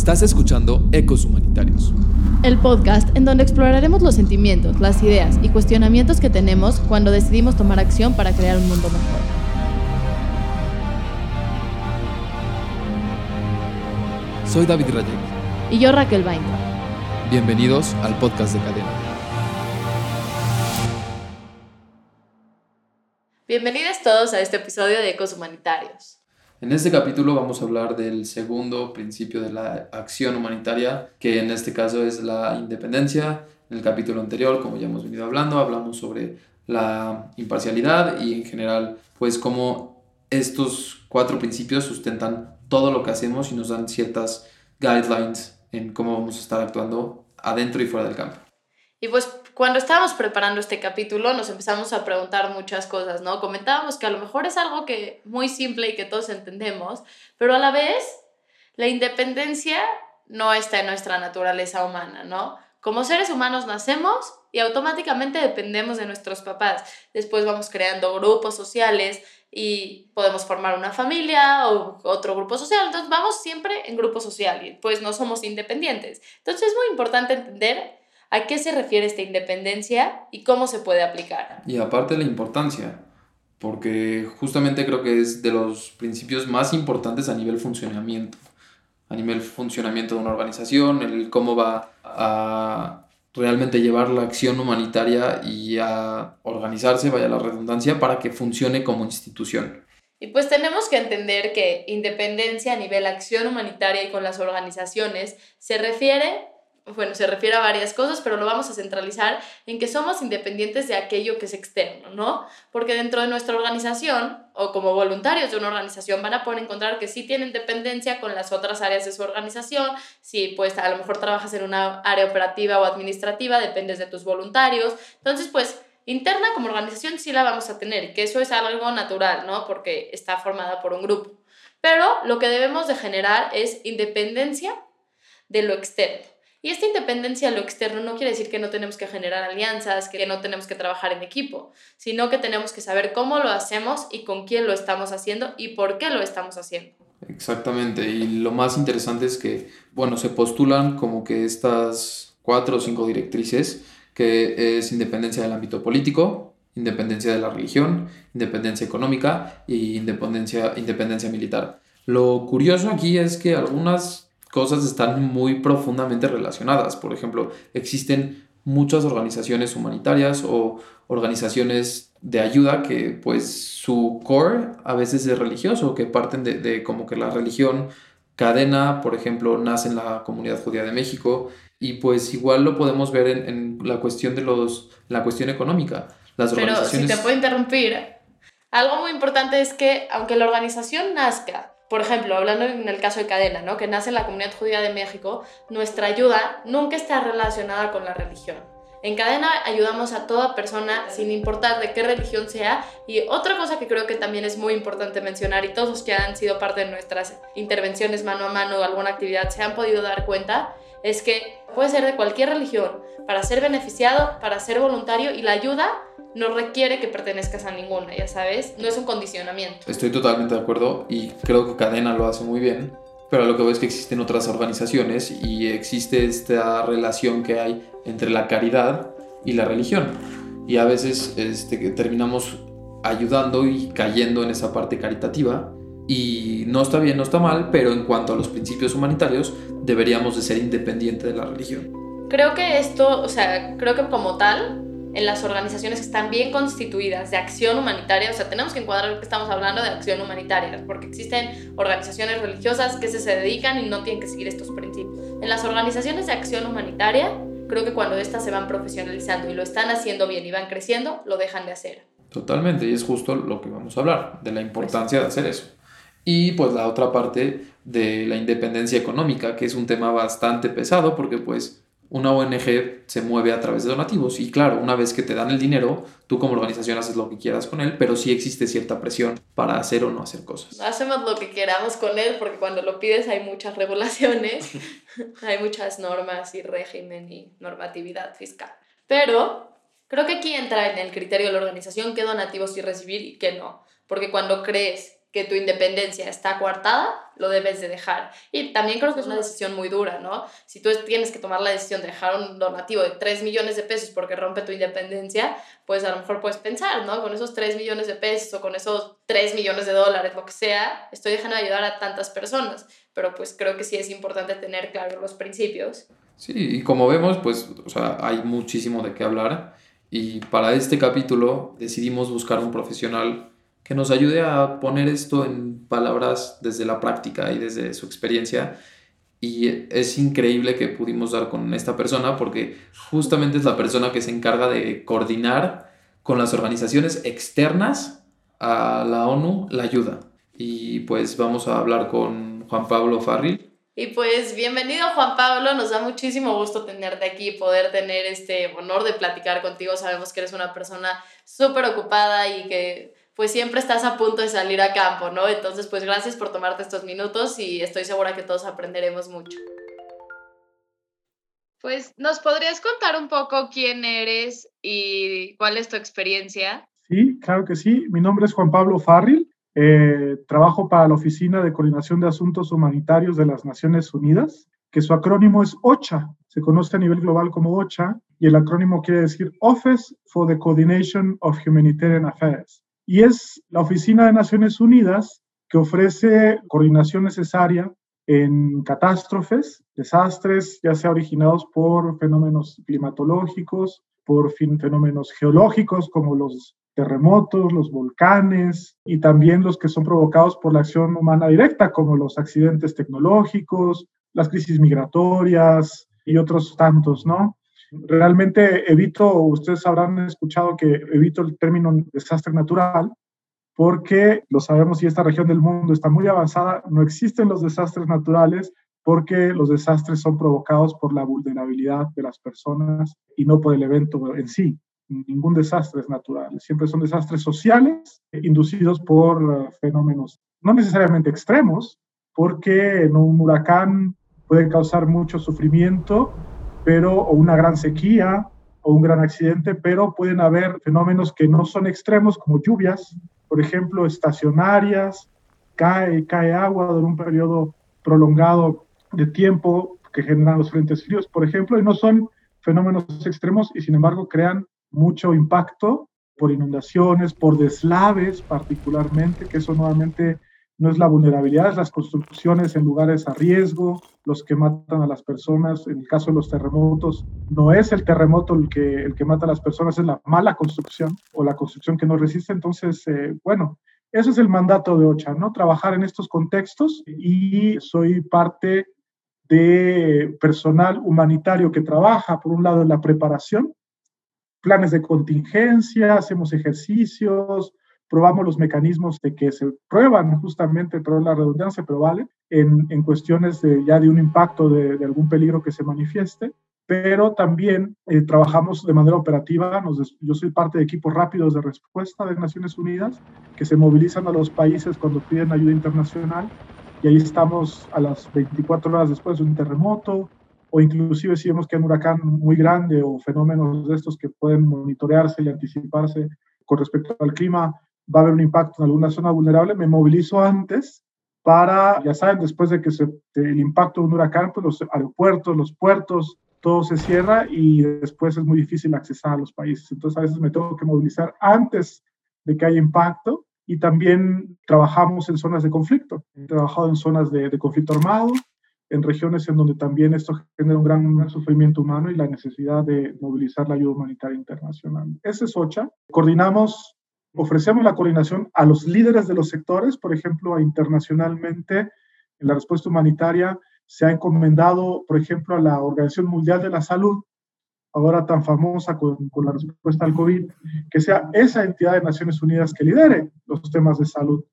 Estás escuchando Ecos Humanitarios. El podcast en donde exploraremos los sentimientos, las ideas y cuestionamientos que tenemos cuando decidimos tomar acción para crear un mundo mejor. Soy David Rayek. Y yo Raquel Bainca. Bienvenidos al podcast de Cadena. Bienvenidos todos a este episodio de Ecos Humanitarios. En este capítulo vamos a hablar del segundo principio de la acción humanitaria, que en este caso es la independencia. En el capítulo anterior, como ya hemos venido hablando, hablamos sobre la imparcialidad y en general, pues cómo estos cuatro principios sustentan todo lo que hacemos y nos dan ciertas guidelines en cómo vamos a estar actuando adentro y fuera del campo. Y pues cuando estábamos preparando este capítulo nos empezamos a preguntar muchas cosas, ¿no? Comentábamos que a lo mejor es algo que muy simple y que todos entendemos, pero a la vez la independencia no está en nuestra naturaleza humana, ¿no? Como seres humanos nacemos y automáticamente dependemos de nuestros papás. Después vamos creando grupos sociales y podemos formar una familia o otro grupo social. Entonces vamos siempre en grupo social y pues no somos independientes. Entonces es muy importante entender ¿A qué se refiere esta independencia y cómo se puede aplicar? Y aparte la importancia, porque justamente creo que es de los principios más importantes a nivel funcionamiento, a nivel funcionamiento de una organización, el cómo va a realmente llevar la acción humanitaria y a organizarse, vaya la redundancia, para que funcione como institución. Y pues tenemos que entender que independencia a nivel acción humanitaria y con las organizaciones se refiere bueno, se refiere a varias cosas, pero lo vamos a centralizar en que somos independientes de aquello que es externo, ¿no? Porque dentro de nuestra organización o como voluntarios de una organización van a poder encontrar que sí tienen dependencia con las otras áreas de su organización, si pues a lo mejor trabajas en una área operativa o administrativa, dependes de tus voluntarios, entonces pues interna como organización sí la vamos a tener, que eso es algo natural, ¿no? Porque está formada por un grupo. Pero lo que debemos de generar es independencia de lo externo. Y esta independencia a lo externo no quiere decir que no tenemos que generar alianzas, que no tenemos que trabajar en equipo, sino que tenemos que saber cómo lo hacemos y con quién lo estamos haciendo y por qué lo estamos haciendo. Exactamente, y lo más interesante es que, bueno, se postulan como que estas cuatro o cinco directrices, que es independencia del ámbito político, independencia de la religión, independencia económica y independencia, independencia militar. Lo curioso aquí es que algunas cosas están muy profundamente relacionadas. Por ejemplo, existen muchas organizaciones humanitarias o organizaciones de ayuda que pues su core a veces es religioso, que parten de, como que la religión cadena, por ejemplo, nace en la comunidad judía de México y pues igual lo podemos ver en, la cuestión de los, la cuestión económica. Las Pero si te puedo interrumpir, algo muy importante es que aunque la organización nazca por ejemplo, hablando en el caso de Cadena, ¿no? que nace en la comunidad judía de México, nuestra ayuda nunca está relacionada con la religión. En Cadena ayudamos a toda persona sin importar de qué religión sea. Y otra cosa que creo que también es muy importante mencionar y todos los que han sido parte de nuestras intervenciones mano a mano o alguna actividad se han podido dar cuenta, es que puede ser de cualquier religión, para ser beneficiado, para ser voluntario y la ayuda no requiere que pertenezcas a ninguna, ya sabes, no es un condicionamiento. Estoy totalmente de acuerdo y creo que Cadena lo hace muy bien, pero lo que veo es que existen otras organizaciones y existe esta relación que hay entre la caridad y la religión. Y a veces este, terminamos ayudando y cayendo en esa parte caritativa y no está bien, no está mal, pero en cuanto a los principios humanitarios deberíamos de ser independientes de la religión. Creo que esto, o sea, creo que como tal, en las organizaciones que están bien constituidas de acción humanitaria, o sea, tenemos que encuadrar que estamos hablando de acción humanitaria, porque existen organizaciones religiosas que se, se dedican y no tienen que seguir estos principios. En las organizaciones de acción humanitaria, creo que cuando estas se van profesionalizando y lo están haciendo bien y van creciendo, lo dejan de hacer. Totalmente, y es justo lo que vamos a hablar, de la importancia de hacer eso. Y pues la otra parte de la independencia económica, que es un tema bastante pesado porque pues una ONG se mueve a través de donativos y claro, una vez que te dan el dinero, tú como organización haces lo que quieras con él, pero sí existe cierta presión para hacer o no hacer cosas. Hacemos lo que queramos con él porque cuando lo pides hay muchas regulaciones, hay muchas normas y régimen y normatividad fiscal. Pero creo que aquí entra en el criterio de la organización qué donativos sí recibir y qué no, porque cuando crees que tu independencia está coartada, lo debes de dejar. Y también creo que es una decisión muy dura, ¿no? Si tú tienes que tomar la decisión de dejar un donativo de 3 millones de pesos porque rompe tu independencia, pues a lo mejor puedes pensar, ¿no? Con esos 3 millones de pesos o con esos 3 millones de dólares, lo que sea, estoy dejando de ayudar a tantas personas. Pero pues creo que sí es importante tener claros los principios. Sí, y como vemos, pues, o sea, hay muchísimo de qué hablar. Y para este capítulo decidimos buscar un profesional que nos ayude a poner esto en palabras desde la práctica y desde su experiencia. Y es increíble que pudimos dar con esta persona porque justamente es la persona que se encarga de coordinar con las organizaciones externas a la ONU la ayuda. Y pues vamos a hablar con Juan Pablo Farril. Y pues bienvenido Juan Pablo, nos da muchísimo gusto tenerte aquí y poder tener este honor de platicar contigo. Sabemos que eres una persona súper ocupada y que pues siempre estás a punto de salir a campo, ¿no? Entonces, pues gracias por tomarte estos minutos y estoy segura que todos aprenderemos mucho. Pues, ¿nos podrías contar un poco quién eres y cuál es tu experiencia? Sí, claro que sí. Mi nombre es Juan Pablo Farril. Eh, trabajo para la Oficina de Coordinación de Asuntos Humanitarios de las Naciones Unidas, que su acrónimo es OCHA. Se conoce a nivel global como OCHA y el acrónimo quiere decir Office for the Coordination of Humanitarian Affairs y es la Oficina de Naciones Unidas que ofrece coordinación necesaria en catástrofes, desastres, ya sea originados por fenómenos climatológicos, por fenómenos geológicos como los terremotos, los volcanes y también los que son provocados por la acción humana directa como los accidentes tecnológicos, las crisis migratorias y otros tantos, ¿no? Realmente evito, ustedes habrán escuchado que evito el término desastre natural, porque lo sabemos y esta región del mundo está muy avanzada, no existen los desastres naturales porque los desastres son provocados por la vulnerabilidad de las personas y no por el evento en sí. Ningún desastre es natural, siempre son desastres sociales inducidos por uh, fenómenos no necesariamente extremos, porque un huracán puede causar mucho sufrimiento pero, o una gran sequía o un gran accidente, pero pueden haber fenómenos que no son extremos como lluvias, por ejemplo, estacionarias, cae, cae agua durante un periodo prolongado de tiempo que generan los frentes fríos, por ejemplo, y no son fenómenos extremos y sin embargo crean mucho impacto por inundaciones, por deslaves particularmente, que eso nuevamente no es la vulnerabilidad, es las construcciones en lugares a riesgo, los que matan a las personas. En el caso de los terremotos, no es el terremoto el que, el que mata a las personas, es la mala construcción o la construcción que no resiste. Entonces, eh, bueno, eso es el mandato de OCHA, ¿no? Trabajar en estos contextos y soy parte de personal humanitario que trabaja, por un lado, en la preparación, planes de contingencia, hacemos ejercicios, probamos los mecanismos de que se prueban justamente, pero la redundancia, pero vale, en, en cuestiones de, ya de un impacto de, de, algún peligro que se manifieste, pero también eh, trabajamos de manera operativa. Nos, yo soy parte de equipos rápidos de respuesta de Naciones Unidas que se movilizan a los países cuando piden ayuda internacional y ahí estamos a las 24 horas después de un terremoto o inclusive si vemos que hay un huracán muy grande o fenómenos de estos que pueden monitorearse y anticiparse con respecto al clima, va a haber un impacto en alguna zona vulnerable, me movilizo antes para, ya saben, después de que se, el impacto de un huracán, pues los aeropuertos, los puertos, todo se cierra y después es muy difícil accesar a los países. Entonces a veces me tengo que movilizar antes de que haya impacto y también trabajamos en zonas de conflicto. He trabajado en zonas de, de conflicto armado, en regiones en donde también esto genera un gran sufrimiento humano y la necesidad de movilizar la ayuda humanitaria internacional. Ese es OCHA. Coordinamos Ofrecemos la coordinación a los líderes de los sectores, por ejemplo, internacionalmente, en la respuesta humanitaria se ha encomendado, por ejemplo, a la Organización Mundial de la Salud, ahora tan famosa con, con, la respuesta al COVID, que sea esa entidad de Naciones Unidas que lidere los temas de salud.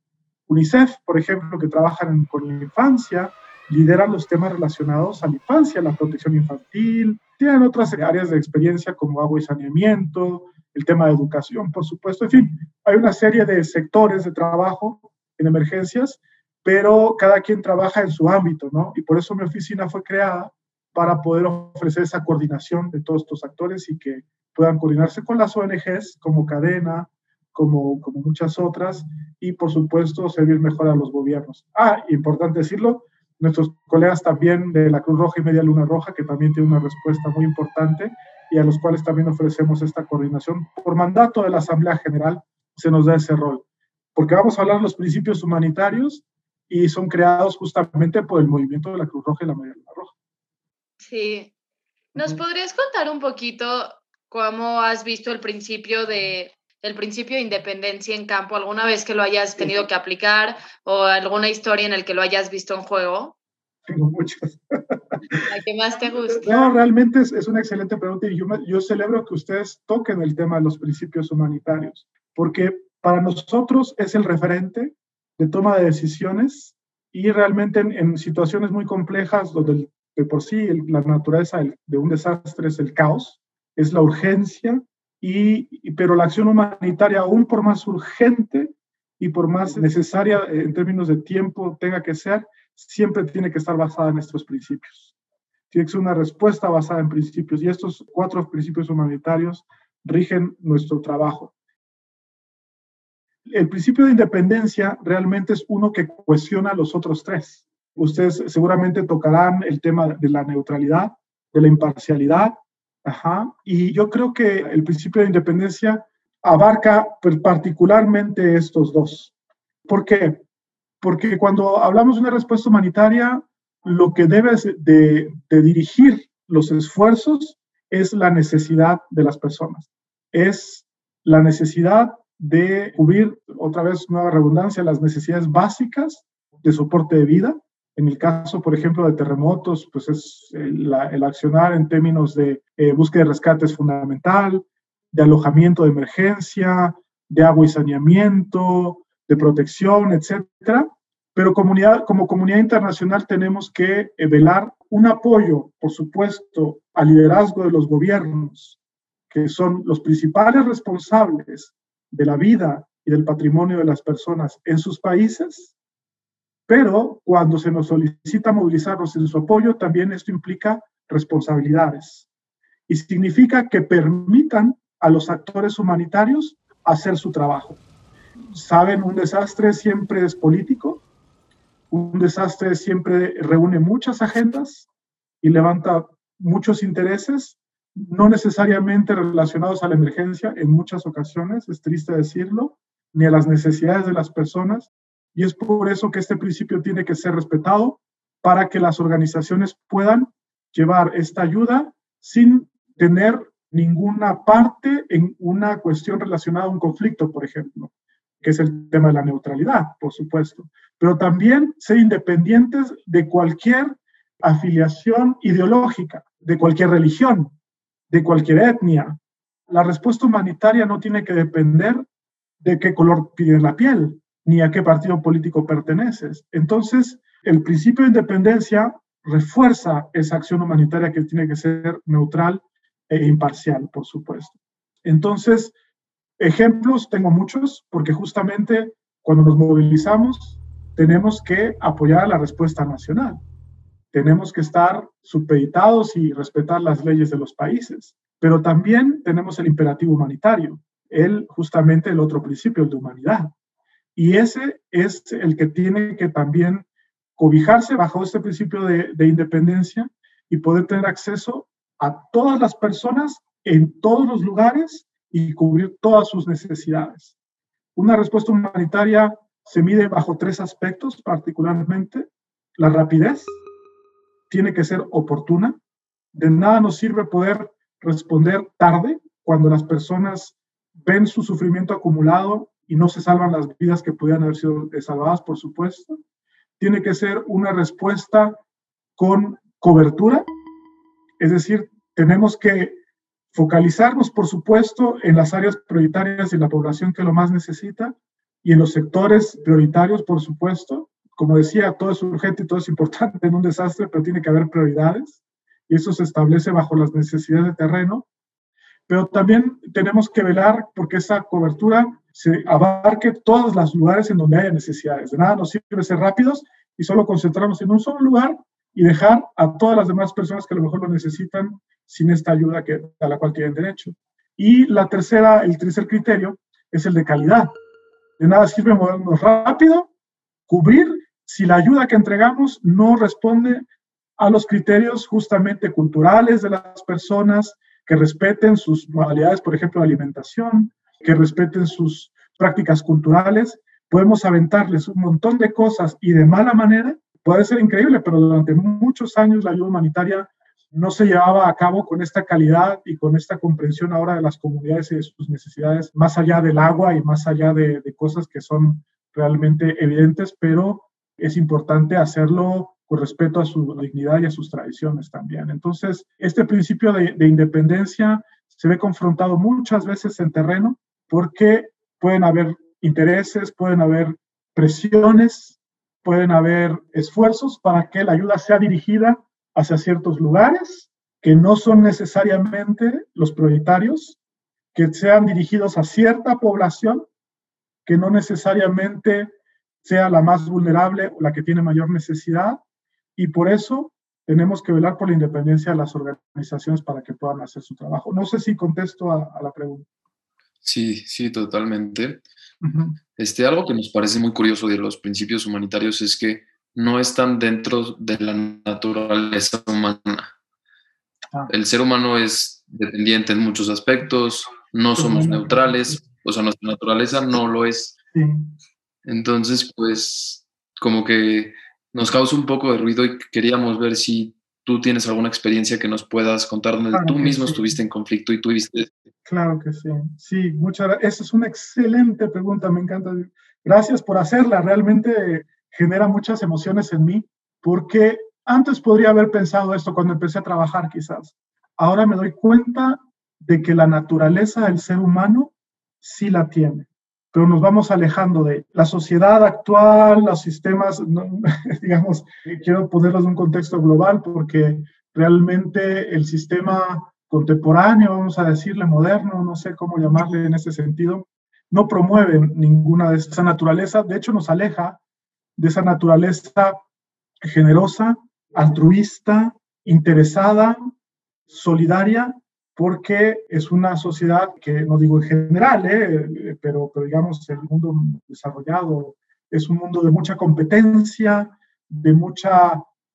UNICEF, por ejemplo, que trabaja con la infancia, lidera los temas relacionados a la infancia, la protección infantil, tienen otras áreas de experiencia como agua y saneamiento, el tema de educación, por supuesto. En fin, hay una serie de sectores de trabajo en emergencias, pero cada quien trabaja en su ámbito, ¿no? Y por eso mi oficina fue creada para poder ofrecer esa coordinación de todos estos actores y que puedan coordinarse con las ONGs como cadena, como, como muchas otras, y por supuesto servir mejor a los gobiernos. Ah, importante decirlo, nuestros colegas también de la Cruz Roja y Media Luna Roja, que también tienen una respuesta muy importante y a los cuales también ofrecemos esta coordinación. Por mandato de la Asamblea General se nos da ese rol, porque vamos a hablar de los principios humanitarios y son creados justamente por el movimiento de la Cruz Roja y la Media Luna Roja. Sí. ¿Nos podrías contar un poquito cómo has visto el principio de el principio de independencia en campo alguna vez que lo hayas tenido que aplicar o alguna historia en el que lo hayas visto en juego? Tengo muchas. ¿La que más te gusta? No, realmente es, es una excelente pregunta y yo, yo celebro que ustedes toquen el tema de los principios humanitarios, porque para nosotros es el referente de toma de decisiones y realmente en, en situaciones muy complejas donde de por sí la naturaleza de un desastre es el caos, es la urgencia, y, pero la acción humanitaria, aún por más urgente y por más necesaria en términos de tiempo tenga que ser, siempre tiene que estar basada en estos principios. Tiene que ser una respuesta basada en principios y estos cuatro principios humanitarios rigen nuestro trabajo. El principio de independencia realmente es uno que cuestiona los otros tres. Ustedes seguramente tocarán el tema de la neutralidad, de la imparcialidad. Ajá. Y yo creo que el principio de independencia abarca particularmente estos dos. ¿Por qué? Porque cuando hablamos de una respuesta humanitaria, lo que debe de, de dirigir los esfuerzos es la necesidad de las personas. Es la necesidad de cubrir, otra vez nueva redundancia, las necesidades básicas de soporte de vida, en el caso, por ejemplo, de terremotos, pues es el, accionar en términos de eh, búsqueda de rescate es fundamental, de alojamiento de emergencia, de agua y saneamiento, de protección, etcétera. Pero comunidad, como comunidad internacional tenemos que eh, velar un apoyo, por supuesto, al liderazgo de los gobiernos, que son los principales responsables de la vida y del patrimonio de las personas en sus países, pero cuando se nos solicita movilizarnos en su apoyo, también esto implica responsabilidades y significa que permitan a los actores humanitarios hacer su trabajo. Saben, un desastre siempre es político, un desastre siempre reúne muchas agendas y levanta muchos intereses, no necesariamente relacionados a la emergencia en muchas ocasiones, es triste decirlo, ni a las necesidades de las personas, y es por eso que este principio tiene que ser respetado para que las organizaciones puedan llevar esta ayuda sin tener ninguna parte en una cuestión relacionada a un conflicto, por ejemplo, que es el tema de la neutralidad, por supuesto, pero también ser independientes de cualquier afiliación ideológica, de cualquier religión, de cualquier etnia. La respuesta humanitaria no tiene que depender de qué color tiene la piel, ni a qué partido político perteneces. Entonces, el principio de independencia refuerza esa acción humanitaria que tiene que ser neutral e imparcial, por supuesto. Entonces, ejemplos tengo muchos, porque justamente cuando nos movilizamos, tenemos que apoyar a la respuesta nacional. Tenemos que estar supeditados y respetar las leyes de los países, pero también tenemos el imperativo humanitario, el justamente el otro principio, el de humanidad. Y ese es el que tiene que también cobijarse bajo este principio de, independencia y poder tener acceso a todas las personas en todos los lugares y cubrir todas sus necesidades. Una respuesta humanitaria se mide bajo tres aspectos particularmente. La rapidez tiene que ser oportuna. De nada nos sirve poder responder tarde cuando las personas ven su sufrimiento acumulado y no se salvan las vidas que pudieran haber sido salvadas, por supuesto. Tiene que ser una respuesta con cobertura, es decir, tenemos que focalizarnos, por supuesto, en las áreas prioritarias de la población que lo más necesita y en los sectores prioritarios, por supuesto. Como decía, todo es urgente y todo es importante en un desastre, pero tiene que haber prioridades y eso se establece bajo las necesidades de terreno. Pero también tenemos que velar porque esa cobertura se abarque todos los lugares en donde haya necesidades. De nada nos sirve ser rápidos y solo concentrarnos en un solo lugar y dejar a todas las demás personas que a lo mejor lo necesitan sin esta ayuda que, a la cual tienen derecho. Y la tercera, el tercer criterio es el de calidad. De nada sirve movernos rápido, cubrir si la ayuda que entregamos no responde a los criterios justamente culturales de las personas, que respeten sus modalidades, por ejemplo, de alimentación, que respeten sus prácticas culturales. Podemos aventarles un montón de cosas y de mala manera. Puede ser increíble, pero durante muchos años la ayuda humanitaria no se llevaba a cabo con esta calidad y con esta comprensión ahora de las comunidades y de sus necesidades, más allá del agua y más allá de, de cosas que son realmente evidentes, pero es importante hacerlo con respeto a su dignidad y a sus tradiciones también. Entonces, este principio de, de independencia se ve confrontado muchas veces en terreno porque pueden haber intereses, pueden haber presiones, pueden haber esfuerzos para que la ayuda sea dirigida hacia ciertos lugares que no son necesariamente los prioritarios, que sean dirigidos a cierta población, que no necesariamente sea la más vulnerable o la que tiene mayor necesidad, y por eso tenemos que velar por la independencia de las organizaciones para que puedan hacer su trabajo. No sé si contesto a, la pregunta. Sí, sí, totalmente. Este, algo que nos parece muy curioso de los principios humanitarios es que no están dentro de la naturaleza humana. Ah. El ser humano es dependiente en muchos aspectos, no somos neutrales, o sea, nuestra naturaleza no lo es. Entonces, pues, como que nos causa un poco de ruido y queríamos ver si tú tienes alguna experiencia que nos puedas contar donde tú mismo estuviste en conflicto y tuviste. Claro que sí. Sí, muchas gracias. Esa es una excelente pregunta, me encanta. Gracias por hacerla. Realmente genera muchas emociones en mí, porque antes podría haber pensado esto cuando empecé a trabajar quizás. Ahora me doy cuenta de que la naturaleza del ser humano sí la tiene pero nos vamos alejando de la sociedad actual, los sistemas, digamos, quiero ponerlos en un contexto global porque realmente el sistema contemporáneo, vamos a decirle moderno, no sé cómo llamarle en ese sentido, no promueve ninguna de esa naturaleza, de hecho nos aleja de esa naturaleza generosa, altruista, interesada, solidaria, porque es una sociedad que, no digo en general, eh, pero, pero digamos el mundo desarrollado es un mundo de mucha competencia, de mucho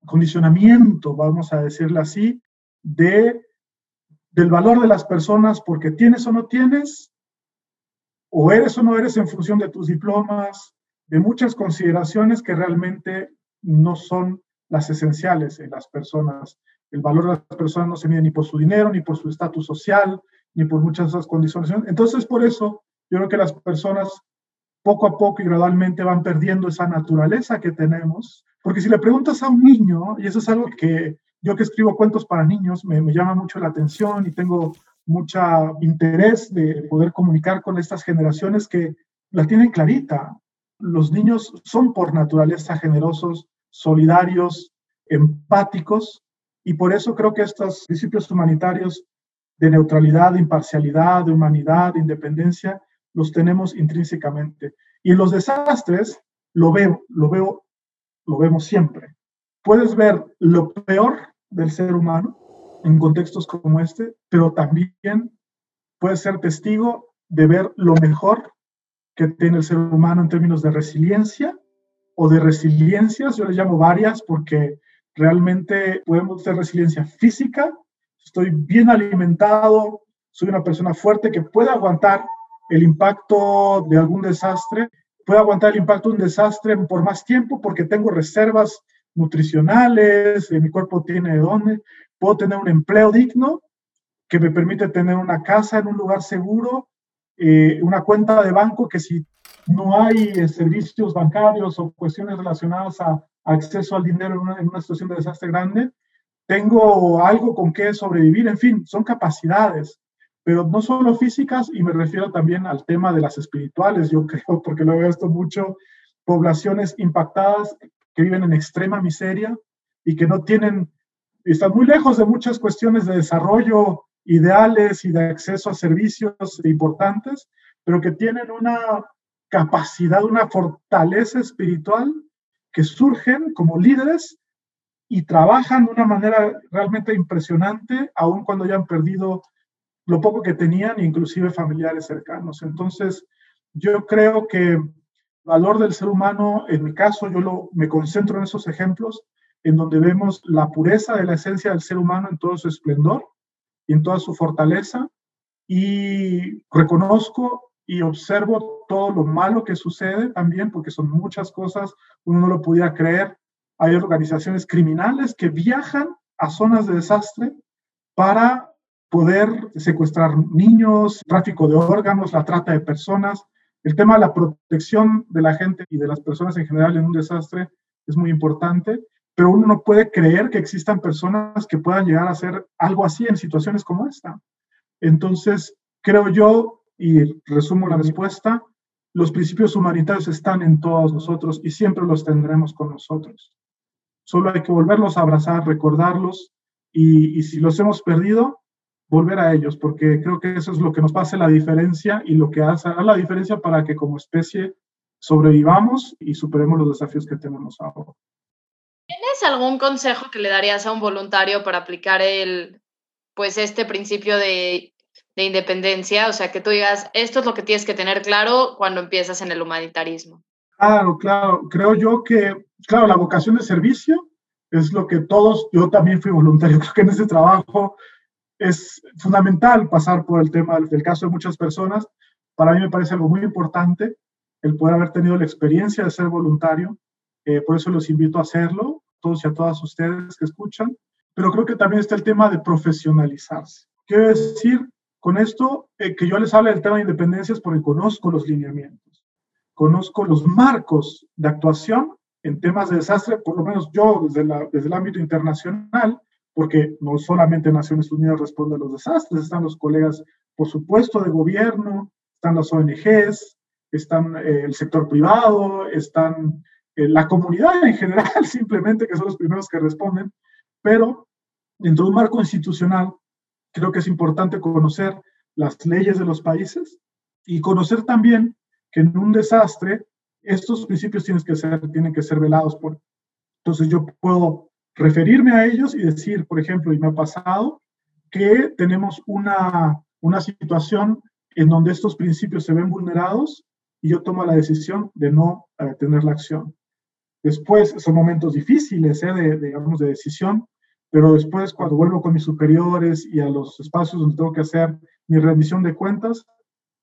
condicionamiento, vamos a decirlo así, de, del valor de las personas porque tienes o no tienes, o eres o no eres en función de tus diplomas, de muchas consideraciones que realmente no son las esenciales en las personas. El valor de las personas no se mide ni por su dinero, ni por su estatus social, ni por muchas otras condiciones. Entonces, por eso, yo creo que las personas poco a poco y gradualmente van perdiendo esa naturaleza que tenemos. Porque si le preguntas a un niño, y eso es algo que yo que escribo cuentos para niños, me, me llama mucho la atención y tengo mucho interés de poder comunicar con estas generaciones que la tienen clarita. Los niños son por naturaleza generosos, solidarios, empáticos, y por eso creo que estos principios humanitarios de neutralidad, de imparcialidad, de humanidad, de independencia, los tenemos intrínsecamente. Y los desastres lo veo, lo veo, lo vemos siempre. Puedes ver lo peor del ser humano en contextos como este, pero también puedes ser testigo de ver lo mejor que tiene el ser humano en términos de resiliencia o de resiliencias, yo les llamo varias porque Realmente podemos tener resiliencia física, estoy bien alimentado, soy una persona fuerte que puede aguantar el impacto de algún desastre, puede aguantar el impacto de un desastre por más tiempo porque tengo reservas nutricionales, mi cuerpo tiene de dónde, puedo tener un empleo digno que me permite tener una casa en un lugar seguro, eh, una cuenta de banco que si no hay eh, servicios bancarios o cuestiones relacionadas a acceso al dinero en una, situación de desastre grande, tengo algo con qué sobrevivir, en fin, son capacidades, pero no solo físicas, y me refiero también al tema de las espirituales, yo creo, porque lo veo esto mucho, poblaciones impactadas que viven en extrema miseria y que no tienen, están muy lejos de muchas cuestiones de desarrollo ideales y de acceso a servicios importantes, pero que tienen una capacidad, una fortaleza espiritual que surgen como líderes y trabajan de una manera realmente impresionante, aun cuando ya han perdido lo poco que tenían, inclusive familiares cercanos. Entonces, Yo creo que el valor del ser humano, en mi caso, yo lo, me concentro en esos ejemplos en donde vemos la pureza de la esencia del ser humano en todo su esplendor y en toda su fortaleza, y reconozco y observo todo lo malo que sucede también, porque son muchas cosas, uno no lo pudiera creer. Hay organizaciones criminales que viajan a zonas de desastre para poder secuestrar niños, tráfico de órganos, la trata de personas. El tema de la protección de la gente y de las personas en general en un desastre es muy importante, pero uno no puede creer que existan personas que puedan llegar a hacer algo así en situaciones como esta. Entonces, creo yo, y resumo la respuesta, los principios humanitarios están en todos nosotros y siempre los tendremos con nosotros. Solo hay que volverlos a abrazar, recordarlos y, y si los hemos perdido, volver a ellos, porque creo que eso es lo que nos hace la diferencia y lo que hace la diferencia para que como especie sobrevivamos y superemos los desafíos que tenemos ahora. ¿Tienes algún consejo que le darías a un voluntario para aplicar el, pues este principio de, de independencia? O sea, que tú digas, esto es lo que tienes que tener claro cuando empiezas en el humanitarismo. Claro, claro. Creo yo que, claro, la vocación de servicio es lo que todos, yo también fui voluntario, creo que en ese trabajo es fundamental pasar por el tema del, caso de muchas personas. Para mí me parece algo muy importante el poder haber tenido la experiencia de ser voluntario. Eh, por eso los invito a hacerlo, todos y a todas ustedes que escuchan. Pero creo que también está el tema de profesionalizarse. Quiero decir con esto eh, que yo les hable del tema de independencias porque conozco los lineamientos, conozco los marcos de actuación en temas de desastre, por lo menos yo desde el ámbito internacional, porque no solamente Naciones Unidas responde a los desastres, están los colegas, por supuesto, de gobierno, están las ONGs, están eh, el sector privado, están eh, la comunidad en general, simplemente, que son los primeros que responden, pero dentro de un marco institucional, creo que es importante conocer las leyes de los países y conocer también que en un desastre estos principios tienen que ser, tienen que ser velados por. Entonces yo puedo referirme a ellos y decir, por ejemplo, y me ha pasado, que tenemos una, una situación en donde estos principios se ven vulnerados y yo tomo la decisión de no eh, tener la acción. Después son momentos difíciles, eh, de, digamos, de decisión, pero después cuando vuelvo con mis superiores y a los espacios donde tengo que hacer mi rendición de cuentas,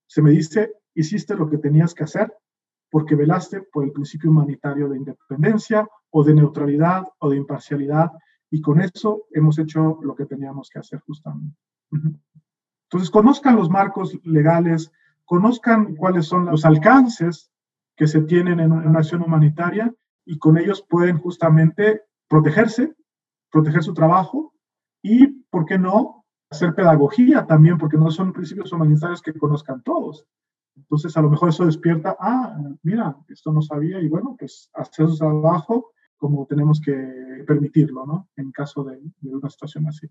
se me dice, hiciste lo que tenías que hacer porque velaste por el principio humanitario de independencia o de neutralidad o de imparcialidad y con eso hemos hecho lo que teníamos que hacer justamente. Entonces, conozcan los marcos legales, conozcan cuáles son los alcances que se tienen en una acción humanitaria y con ellos pueden justamente protegerse, proteger su trabajo y, ¿por qué no?, hacer pedagogía también, porque no son principios humanitarios que conozcan todos. Entonces, a lo mejor eso despierta, ah, mira, esto no sabía y bueno, pues hacer su trabajo como tenemos que permitirlo, ¿no? En caso de, una situación así.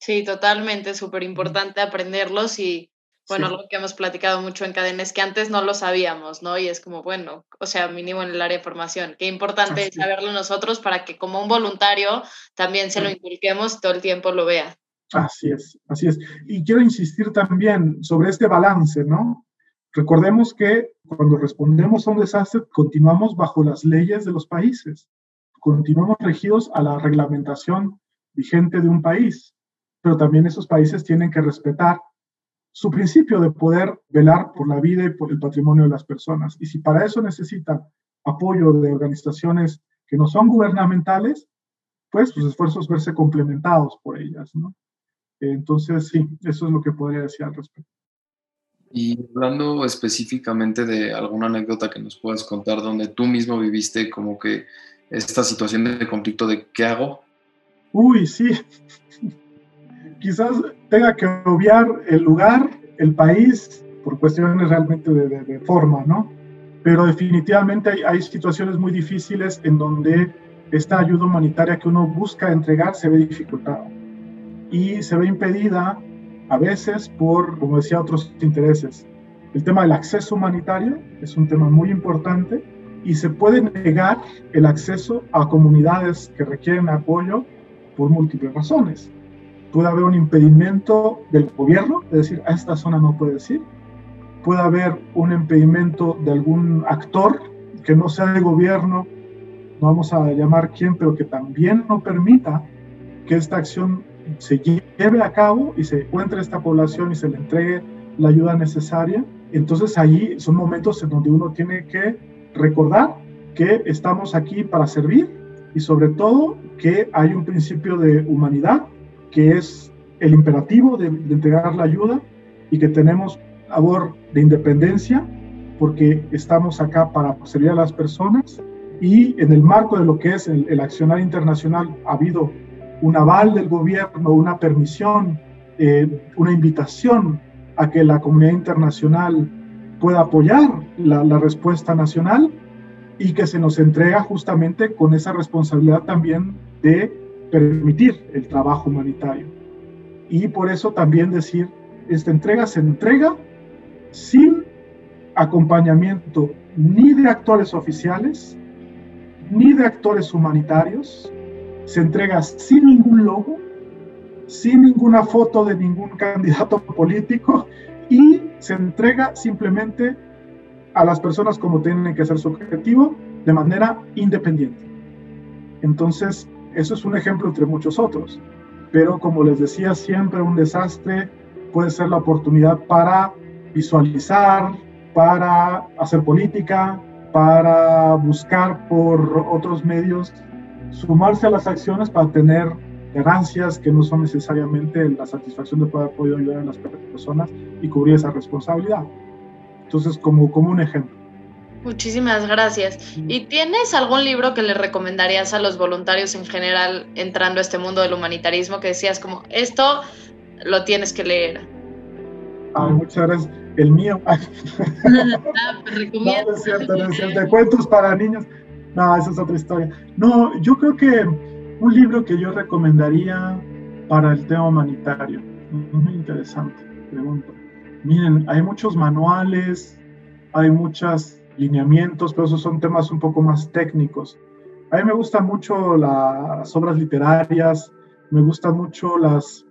Sí, totalmente, súper importante aprenderlos y bueno, lo que hemos platicado mucho en cadena es que antes no lo sabíamos, ¿no? Y es como, bueno, o sea, mínimo en el área de formación. Qué importante es saberlo nosotros para que como un voluntario también se lo inculquemos y todo el tiempo lo vea. Así es, así es. Y quiero insistir también sobre este balance, ¿no? Recordemos que cuando respondemos a un desastre, continuamos bajo las leyes de los países, continuamos regidos a la reglamentación vigente de un país, pero también esos países tienen que respetar su principio de poder velar por la vida y por el patrimonio de las personas. Y si para eso necesitan apoyo de organizaciones que no son gubernamentales, pues sus esfuerzos verse complementados por ellas, ¿no? Entonces, sí, eso es lo que podría decir al respecto. Y hablando específicamente de alguna anécdota que nos puedas contar donde tú mismo viviste como que esta situación de conflicto de ¿qué hago? Uy, sí. Quizás tenga que obviar el lugar, el país, por cuestiones realmente de, forma, ¿no? Pero definitivamente hay, hay situaciones muy difíciles en donde esta ayuda humanitaria que uno busca entregar se ve dificultada y se ve impedida a veces por, como decía, otros intereses. El tema del acceso humanitario es un tema muy importante y se puede negar el acceso a comunidades que requieren apoyo por múltiples razones. Puede haber un impedimento del gobierno, es decir, a esta zona no puede ir, puede haber un impedimento de algún actor que no sea de gobierno, no vamos a llamar quién, pero que también no permita que esta acción se lleve a cabo y se encuentre esta población y se le entregue la ayuda necesaria. Entonces ahí son momentos en donde uno tiene que recordar que estamos aquí para servir y sobre todo que hay un principio de humanidad que es el imperativo de, entregar la ayuda y que tenemos labor de independencia porque estamos acá para servir a las personas. Y en el marco de lo que es el, accionar internacional ha habido un aval del gobierno, una permisión, eh, una invitación a que la comunidad internacional pueda apoyar la respuesta nacional y que se nos entrega justamente con esa responsabilidad también de permitir el trabajo humanitario. Y por eso también decir, esta entrega se entrega sin acompañamiento ni de actores oficiales, ni de actores humanitarios, se entrega sin ningún logo, sin ninguna foto de ningún candidato político y se entrega simplemente a las personas como tienen que ser su objetivo de manera independiente. Entonces, eso es un ejemplo entre muchos otros. Pero como les decía, siempre un desastre puede ser la oportunidad para visualizar, para hacer política, para buscar por otros medios sumarse a las acciones para tener ganancias que no son necesariamente la satisfacción de poder poder ayudar a las personas y cubrir esa responsabilidad. Entonces, como, como un ejemplo. Muchísimas gracias. ¿Y tienes algún libro que le recomendarías a los voluntarios en general entrando a este mundo del humanitarismo que decías como, esto lo tienes que leer? muchas gracias. El mío. ah, pues no, es cierto, no es cierto. De cuentos para niños. No, esa es otra historia. No, yo creo que un libro que yo recomendaría para el tema humanitario. Muy interesante, pregunta. Miren, hay muchos manuales, hay muchos lineamientos, pero esos son temas un poco más técnicos. A mí me gustan mucho las obras literarias, me gustan mucho las,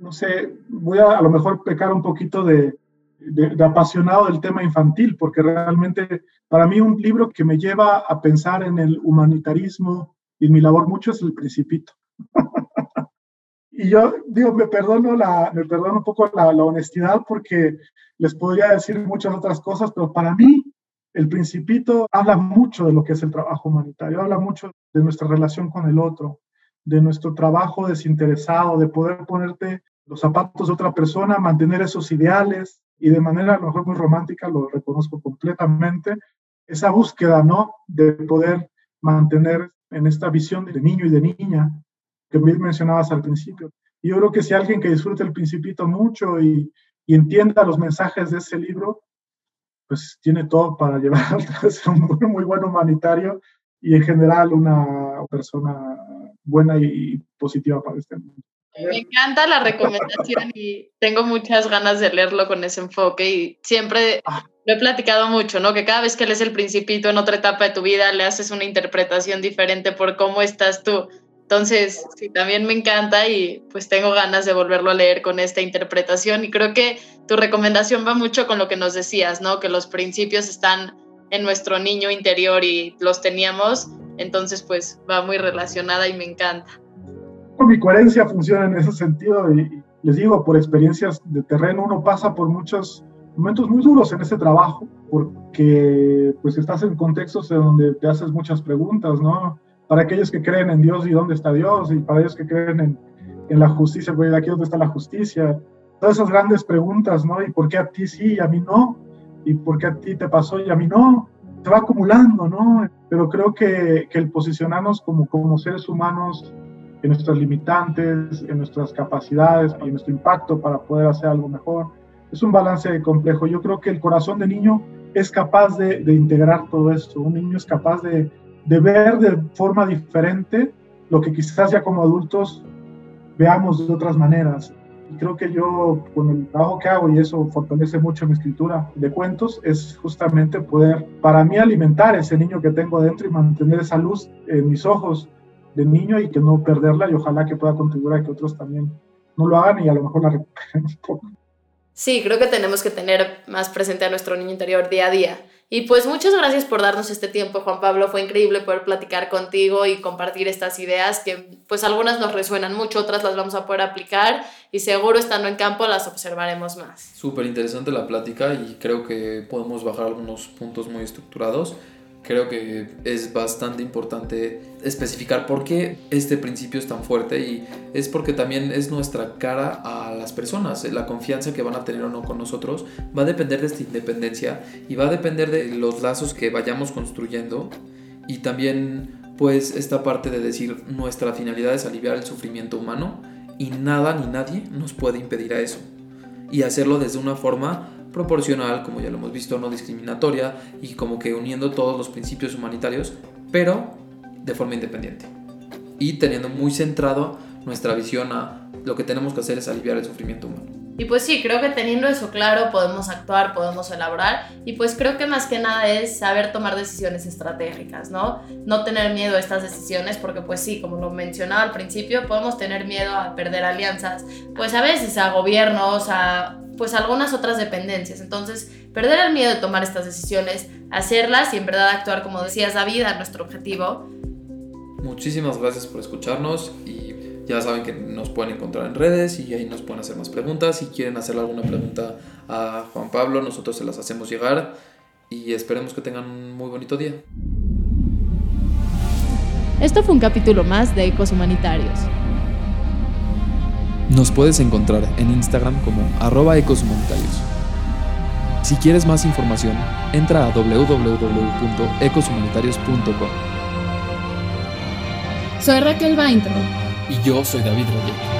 no sé, voy a a lo mejor pecar un poquito de, de, apasionado del tema infantil, porque realmente para mí un libro que me lleva a pensar en el humanitarismo y mi labor mucho es El Principito. Y yo digo, me perdono, la, me perdono un poco la, la, honestidad porque les podría decir muchas otras cosas, pero para mí el principito habla mucho de lo que es el trabajo humanitario, habla mucho de nuestra relación con el otro, de nuestro trabajo desinteresado, de poder ponerte los zapatos de otra persona, mantener esos ideales y de manera a lo mejor muy romántica, lo reconozco completamente, esa búsqueda, ¿no? De poder mantener en esta visión de niño y de niña, que mencionabas al principio. Yo creo que si alguien que disfrute el principito mucho y entienda los mensajes de ese libro, pues tiene todo para llevar a ser un muy, buen humanitario y en general una persona buena y positiva para este mundo. Me encanta la recomendación y tengo muchas ganas de leerlo con ese enfoque y siempre ah. lo he platicado mucho, ¿no? Que cada vez que lees el principito en otra etapa de tu vida le haces una interpretación diferente por cómo estás tú. Entonces, sí, también me encanta y pues tengo ganas de volverlo a leer con esta interpretación y creo que tu recomendación va mucho con lo que nos decías, ¿no? Que los principios están en nuestro niño interior y los teníamos, entonces pues va muy relacionada y me encanta. Mi coherencia funciona en ese sentido y les digo, por experiencias de terreno uno pasa por muchos momentos muy duros en ese trabajo porque pues estás en contextos en donde te haces muchas preguntas, ¿no? Para aquellos que creen en Dios y dónde está Dios, y para aquellos que creen en, en la justicia, pues aquí dónde está la justicia. Todas esas grandes preguntas, ¿no? ¿Y por qué a ti sí y a mí no? ¿Y por qué a ti te pasó y a mí no? Se va acumulando, ¿no? Pero creo que, que el posicionarnos como, como seres humanos en nuestras limitantes, en nuestras capacidades en nuestro impacto para poder hacer algo mejor, es un balance complejo. Yo creo que el corazón de niño es capaz de, de integrar todo esto. Un niño es capaz de, de ver de forma diferente lo que quizás ya como adultos veamos de otras maneras. Y creo que yo, con el trabajo que hago, y eso fortalece mucho mi escritura de cuentos, es justamente poder, para mí, alimentar ese niño que tengo adentro y mantener esa luz en mis ojos de niño y que no perderla y ojalá que pueda contribuir a que otros también no lo hagan y a lo mejor la recuperen un poco. Sí, creo que tenemos que tener más presente a nuestro niño interior día a día. Y pues muchas gracias por darnos este tiempo, Juan Pablo. Fue increíble poder platicar contigo y compartir estas ideas que pues algunas nos resuenan mucho, otras las vamos a poder aplicar y seguro estando en campo las observaremos más. Súper interesante la plática y creo que podemos bajar algunos puntos muy estructurados creo que es bastante importante especificar por qué este principio es tan fuerte y es porque también es nuestra cara a las personas. La confianza que van a tener o no con nosotros va a depender de esta independencia y va a depender de los lazos que vayamos construyendo y también pues esta parte de decir nuestra finalidad es aliviar el sufrimiento humano y nada ni nadie nos puede impedir a eso y hacerlo desde una forma proporcional, como ya lo hemos visto, no discriminatoria y como que uniendo todos los principios humanitarios, pero de forma independiente. Y teniendo muy centrado nuestra visión a lo que tenemos que hacer es aliviar el sufrimiento humano. Y pues sí, creo que teniendo eso claro podemos actuar, podemos elaborar y pues creo que más que nada es saber tomar decisiones estratégicas, ¿no? No tener miedo a estas decisiones porque pues sí, como lo mencionaba al principio, podemos tener miedo a perder alianzas, pues a veces a gobiernos, a pues algunas otras dependencias. Entonces, perder el miedo de tomar estas decisiones, hacerlas y en verdad actuar como decías David a nuestro objetivo. Muchísimas gracias por escucharnos y ya saben que nos pueden encontrar en redes y ahí nos pueden hacer más preguntas. Si quieren hacerle alguna pregunta a Juan Pablo, nosotros se las hacemos llegar y esperemos que tengan un muy bonito día. Esto fue un capítulo más de Ecos Humanitarios. Nos puedes encontrar en Instagram como arroba ecoshumanitarios. Si quieres más información, entra a www.ecoshumanitarios.com. Soy Raquel Baintro. Y yo soy David Roger.